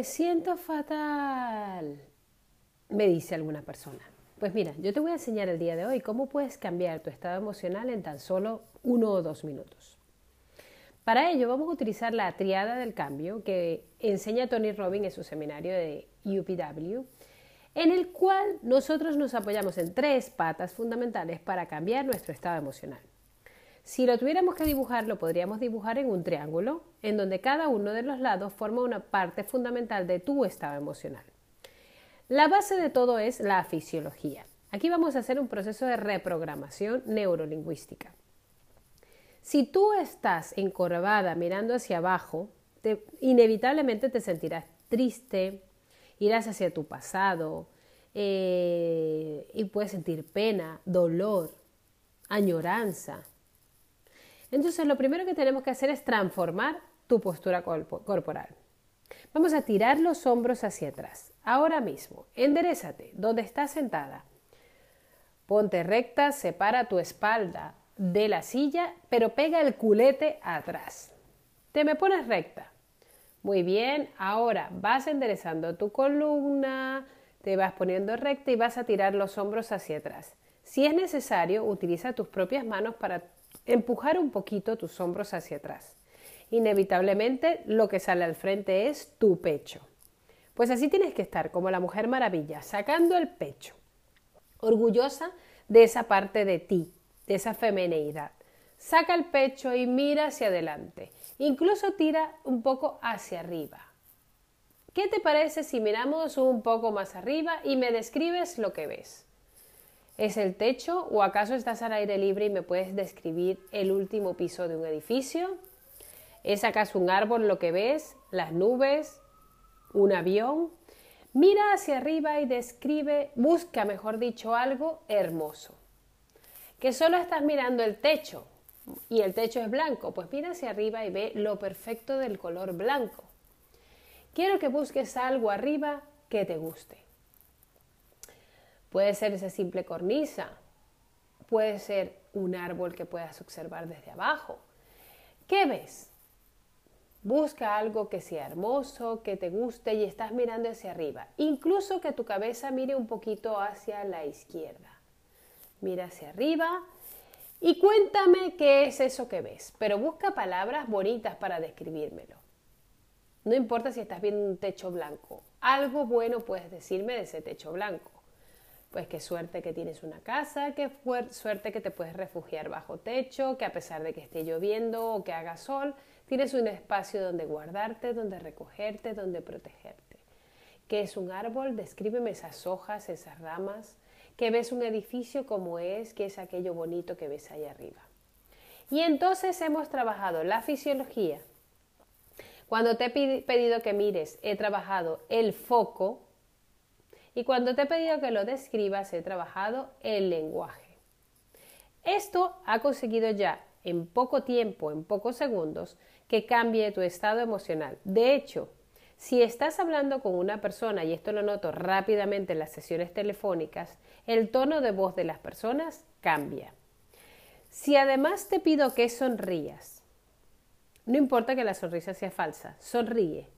Me siento fatal, me dice alguna persona. Pues mira, yo te voy a enseñar el día de hoy cómo puedes cambiar tu estado emocional en tan solo uno o dos minutos. Para ello vamos a utilizar la triada del cambio que enseña Tony Robbins en su seminario de UPW, en el cual nosotros nos apoyamos en tres patas fundamentales para cambiar nuestro estado emocional. Si lo tuviéramos que dibujar, lo podríamos dibujar en un triángulo, en donde cada uno de los lados forma una parte fundamental de tu estado emocional. La base de todo es la fisiología. Aquí vamos a hacer un proceso de reprogramación neurolingüística. Si tú estás encorvada mirando hacia abajo, inevitablemente te sentirás triste, irás hacia tu pasado eh, y puedes sentir pena, dolor, añoranza, entonces, lo primero que tenemos que hacer es transformar tu postura corporal. Vamos a tirar los hombros hacia atrás. Ahora mismo, enderezate donde estás sentada. Ponte recta, separa tu espalda de la silla, pero pega el culete atrás. Te me pones recta. Muy bien, ahora vas enderezando tu columna, te vas poniendo recta y vas a tirar los hombros hacia atrás. Si es necesario, utiliza tus propias manos para empujar un poquito tus hombros hacia atrás. Inevitablemente lo que sale al frente es tu pecho. Pues así tienes que estar como la Mujer Maravilla, sacando el pecho, orgullosa de esa parte de ti, de esa femineidad. Saca el pecho y mira hacia adelante. Incluso tira un poco hacia arriba. ¿Qué te parece si miramos un poco más arriba y me describes lo que ves? ¿Es el techo o acaso estás al aire libre y me puedes describir el último piso de un edificio? ¿Es acaso un árbol lo que ves? ¿Las nubes? ¿Un avión? Mira hacia arriba y describe, busca, mejor dicho, algo hermoso. Que solo estás mirando el techo y el techo es blanco, pues mira hacia arriba y ve lo perfecto del color blanco. Quiero que busques algo arriba que te guste. Puede ser esa simple cornisa, puede ser un árbol que puedas observar desde abajo. ¿Qué ves? Busca algo que sea hermoso, que te guste y estás mirando hacia arriba. Incluso que tu cabeza mire un poquito hacia la izquierda. Mira hacia arriba y cuéntame qué es eso que ves. Pero busca palabras bonitas para describírmelo. No importa si estás viendo un techo blanco. Algo bueno puedes decirme de ese techo blanco pues qué suerte que tienes una casa, qué suerte que te puedes refugiar bajo techo, que a pesar de que esté lloviendo o que haga sol, tienes un espacio donde guardarte, donde recogerte, donde protegerte. ¿Qué es un árbol? Descríbeme esas hojas, esas ramas. ¿Qué ves un edificio como es? ¿Qué es aquello bonito que ves ahí arriba? Y entonces hemos trabajado la fisiología. Cuando te he pedido que mires, he trabajado el foco, y cuando te he pedido que lo describas he trabajado el lenguaje. Esto ha conseguido ya en poco tiempo, en pocos segundos, que cambie tu estado emocional. De hecho, si estás hablando con una persona, y esto lo noto rápidamente en las sesiones telefónicas, el tono de voz de las personas cambia. Si además te pido que sonrías, no importa que la sonrisa sea falsa, sonríe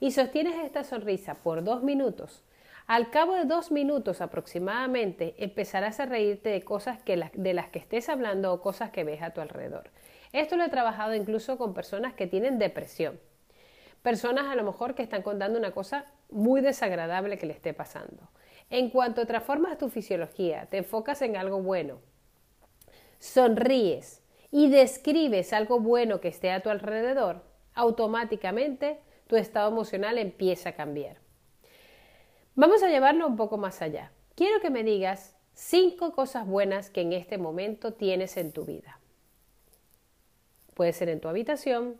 y sostienes esta sonrisa por dos minutos, al cabo de dos minutos aproximadamente empezarás a reírte de cosas de las que estés hablando o cosas que ves a tu alrededor. Esto lo he trabajado incluso con personas que tienen depresión. Personas a lo mejor que están contando una cosa muy desagradable que le esté pasando. En cuanto transformas tu fisiología, te enfocas en algo bueno, sonríes y describes algo bueno que esté a tu alrededor, automáticamente tu estado emocional empieza a cambiar. Vamos a llevarlo un poco más allá. Quiero que me digas cinco cosas buenas que en este momento tienes en tu vida. Puede ser en tu habitación,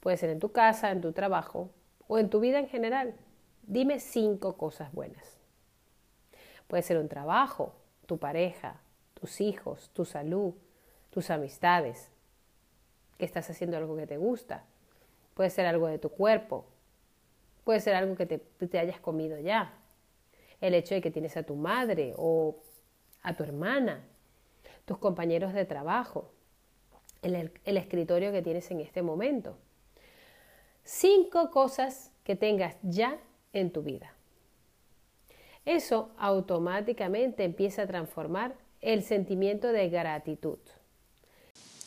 Puede ser en tu casa, en tu trabajo o en tu vida en general. Dime cinco cosas buenas. Puede ser un trabajo, tu pareja, tus hijos, tu salud, tus amistades, que estás haciendo algo que te gusta. Puede ser algo de tu cuerpo. Puede ser algo que te, hayas comido ya. El hecho de que tienes a tu madre o a tu hermana, tus compañeros de trabajo, el, escritorio que tienes en este momento. Cinco cosas que tengas ya en tu vida. Eso automáticamente empieza a transformar el sentimiento de gratitud.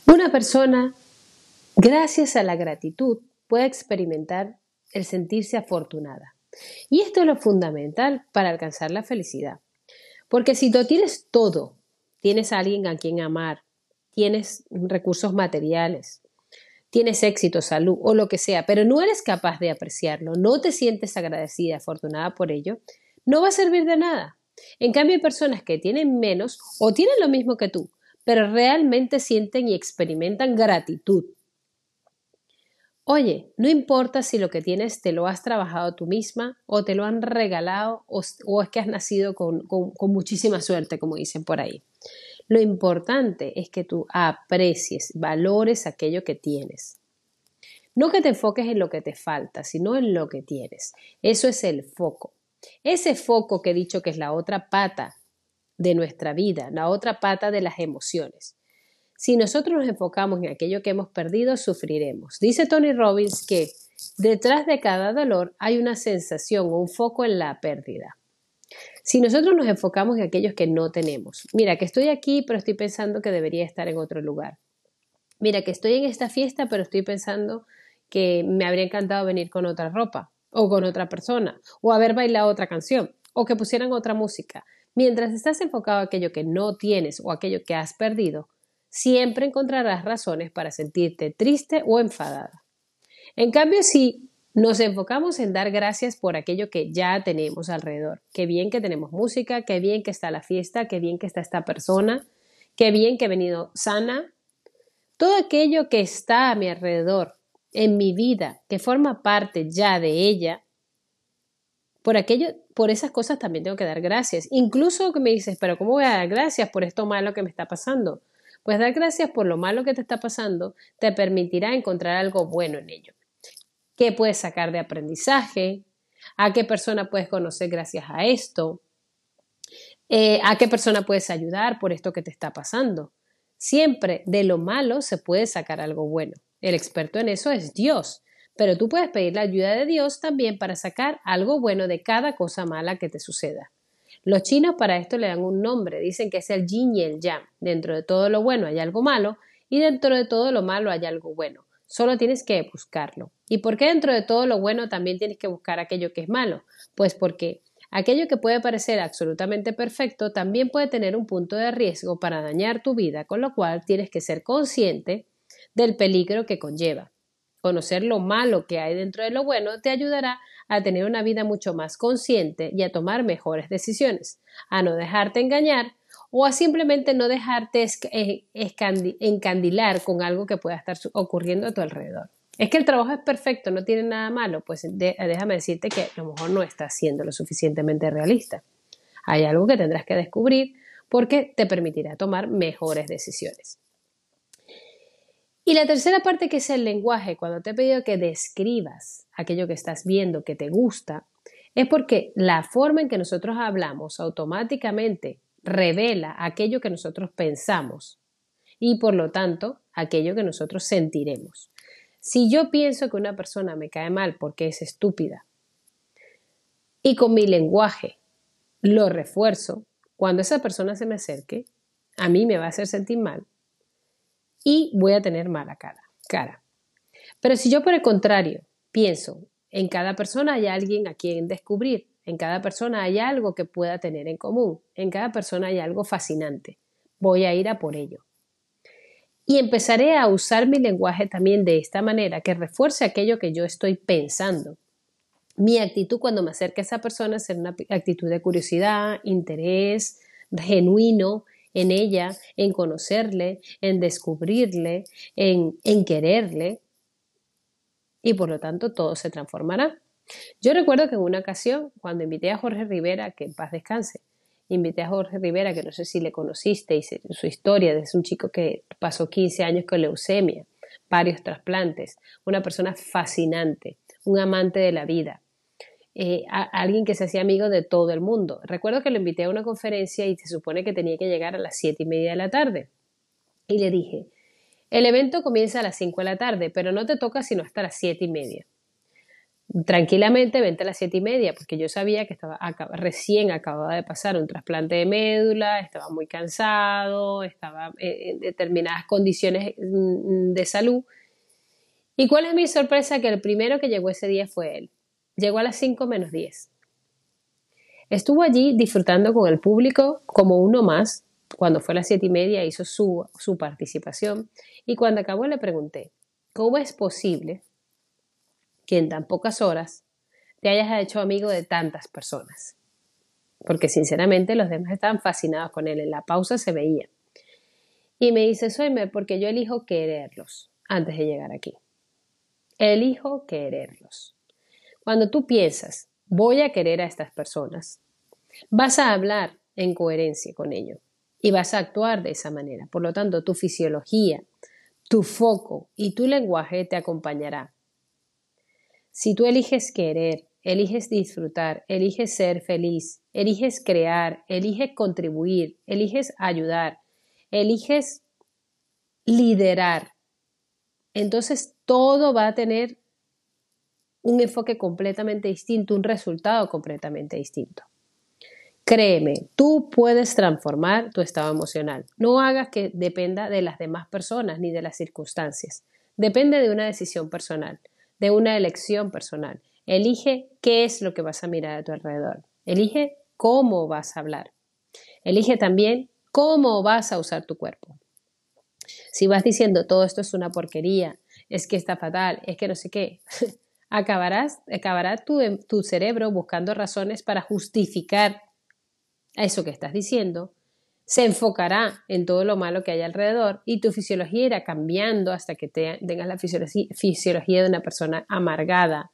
Una persona, gracias a la gratitud, puede experimentar el sentirse afortunada. Y esto es lo fundamental para alcanzar la felicidad. Porque si tú tienes todo, tienes a alguien a quien amar, tienes recursos materiales, tienes éxito, salud o lo que sea, pero no eres capaz de apreciarlo, no te sientes agradecida, afortunada por ello, no va a servir de nada. En cambio, hay personas que tienen menos o tienen lo mismo que tú, pero realmente sienten y experimentan gratitud. Oye, no importa si lo que tienes te lo has trabajado tú misma o te lo han regalado o, es que has nacido con, muchísima suerte, como dicen por ahí. Lo importante es que tú aprecies, valores aquello que tienes. No que te enfoques en lo que te falta, sino en lo que tienes. Eso es el foco. Ese foco que he dicho que es la otra pata de nuestra vida, la otra pata de las emociones. Si nosotros nos enfocamos en aquello que hemos perdido, sufriremos. Dice Tony Robbins que detrás de cada dolor hay una sensación o un foco en la pérdida. Si nosotros nos enfocamos en aquellos que no tenemos, mira que estoy aquí, pero estoy pensando que debería estar en otro lugar. Mira que estoy en esta fiesta, pero estoy pensando que me habría encantado venir con otra ropa o con otra persona o haber bailado otra canción o que pusieran otra música. Mientras estás enfocado en aquello que no tienes o aquello que has perdido, siempre encontrarás razones para sentirte triste o enfadada. En cambio, si nos enfocamos en dar gracias por aquello que ya tenemos alrededor, qué bien que tenemos música, qué bien que está la fiesta, qué bien que está esta persona, qué bien que he venido sana, todo aquello que está a mi alrededor, en mi vida, que forma parte ya de ella, por aquello, por esas cosas también tengo que dar gracias. Incluso que me dices, pero ¿cómo voy a dar gracias por esto malo que me está pasando? Pues dar gracias por lo malo que te está pasando te permitirá encontrar algo bueno en ello. ¿Qué puedes sacar de aprendizaje? ¿A qué persona puedes conocer gracias a esto? Eh, ¿A qué persona puedes ayudar por esto que te está pasando? Siempre de lo malo se puede sacar algo bueno. El experto en eso es Dios. Pero tú puedes pedir la ayuda de Dios también para sacar algo bueno de cada cosa mala que te suceda. Los chinos para esto le dan un nombre, dicen que es el yin y el yang. Dentro de todo lo bueno hay algo malo y dentro de todo lo malo hay algo bueno. Solo tienes que buscarlo. ¿Y por qué dentro de todo lo bueno también tienes que buscar aquello que es malo? Pues porque aquello que puede parecer absolutamente perfecto también puede tener un punto de riesgo para dañar tu vida, con lo cual tienes que ser consciente del peligro que conlleva. Conocer lo malo que hay dentro de lo bueno te ayudará a tener una vida mucho más consciente y a tomar mejores decisiones, a no dejarte engañar o a simplemente no dejarte eh, encandilar con algo que pueda estar ocurriendo a tu alrededor. Es que el trabajo es perfecto, no tiene nada malo, pues déjame decirte que a lo mejor no estás siendo lo suficientemente realista. Hay algo que tendrás que descubrir porque te permitirá tomar mejores decisiones. Y la tercera parte que es el lenguaje, cuando te he pedido que describas aquello que estás viendo que te gusta, es porque la forma en que nosotros hablamos automáticamente revela aquello que nosotros pensamos y por lo tanto aquello que nosotros sentiremos. Si yo pienso que una persona me cae mal porque es estúpida y con mi lenguaje lo refuerzo, cuando esa persona se me acerque, a mí me va a hacer sentir mal y voy a tener mala cara. cara. Pero si yo por el contrario pienso, en cada persona hay alguien a quien descubrir, en cada persona hay algo que pueda tener en común, en cada persona hay algo fascinante, voy a ir a por ello. Y empezaré a usar mi lenguaje también de esta manera, que refuerce aquello que yo estoy pensando. Mi actitud cuando me acerque a esa persona será una actitud de curiosidad, interés, genuino, en ella, en conocerle, en descubrirle, en, en quererle. y por lo tanto todo se transformará. Yo recuerdo que en una ocasión, cuando invité a Jorge Rivera, que en paz descanse, invité a Jorge Rivera, que no sé si le conociste, y su historia, es un chico que pasó 15 años con leucemia, varios trasplantes, una persona fascinante, un amante de la vida, eh, alguien que se hacía amigo de todo el mundo. Recuerdo que lo invité a una conferencia y se supone que tenía que llegar a las siete y media de la tarde. Y le dije, el evento comienza a las 5 de la tarde, pero no te toca sino hasta las siete y media tranquilamente vente a las siete y media, porque yo sabía que estaba recién acababa de pasar un trasplante de médula, estaba muy cansado, estaba en determinadas condiciones mm, de salud. ¿Y cuál es mi sorpresa? Que el primero que llegó ese día fue él. Llegó a las 5 menos 10. Estuvo allí disfrutando con el público como uno más. Cuando fue a las siete y media hizo su, participación y cuando acabó le pregunté, ¿cómo es posible que en tan pocas horas te hayas hecho amigo de tantas personas. Porque sinceramente los demás estaban fascinados con él. En la pausa se veía. Y me dice, Soyme, porque yo elijo quererlos antes de llegar aquí. Elijo quererlos. Cuando tú piensas, voy a querer a estas personas, vas a hablar en coherencia con ello y vas a actuar de esa manera. Por lo tanto, tu fisiología, tu foco y tu lenguaje te acompañará si tú eliges querer, eliges disfrutar, eliges ser feliz, eliges crear, eliges contribuir, eliges ayudar, eliges liderar, entonces todo va a tener un enfoque completamente distinto, un resultado completamente distinto. Créeme, tú puedes transformar tu estado emocional. No hagas que dependa de las demás personas ni de las circunstancias. Depende de una decisión personal de una elección personal. Elige qué es lo que vas a mirar a tu alrededor. Elige cómo vas a hablar. Elige también cómo vas a usar tu cuerpo. Si vas diciendo todo esto es una porquería, es que está fatal, es que no sé qué, acabarás, acabará tu, tu cerebro buscando razones para justificar eso que estás diciendo se enfocará en todo lo malo que hay alrededor y tu fisiología irá cambiando hasta que tengas la fisiología de una persona amargada.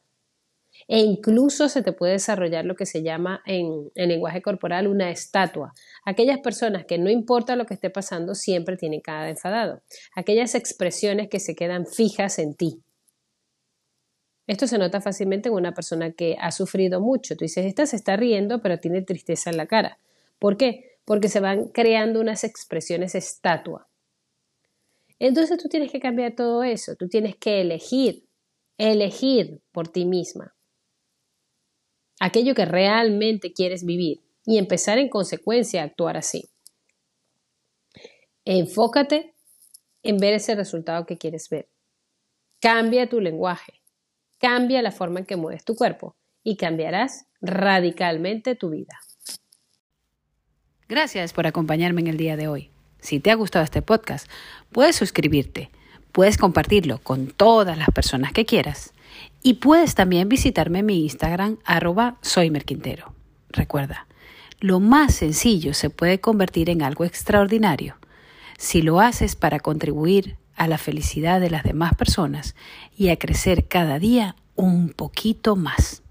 E incluso se te puede desarrollar lo que se llama en, en lenguaje corporal una estatua. Aquellas personas que no importa lo que esté pasando siempre tienen cara enfadado. Aquellas expresiones que se quedan fijas en ti. Esto se nota fácilmente en una persona que ha sufrido mucho. Tú dices, esta se está riendo, pero tiene tristeza en la cara. ¿Por qué? porque se van creando unas expresiones estatua. Entonces tú tienes que cambiar todo eso, tú tienes que elegir, elegir por ti misma aquello que realmente quieres vivir y empezar en consecuencia a actuar así. Enfócate en ver ese resultado que quieres ver. Cambia tu lenguaje, cambia la forma en que mueves tu cuerpo y cambiarás radicalmente tu vida. Gracias por acompañarme en el día de hoy. Si te ha gustado este podcast, puedes suscribirte, puedes compartirlo con todas las personas que quieras y puedes también visitarme en mi Instagram arroba soymerquintero. Recuerda, lo más sencillo se puede convertir en algo extraordinario si lo haces para contribuir a la felicidad de las demás personas y a crecer cada día un poquito más.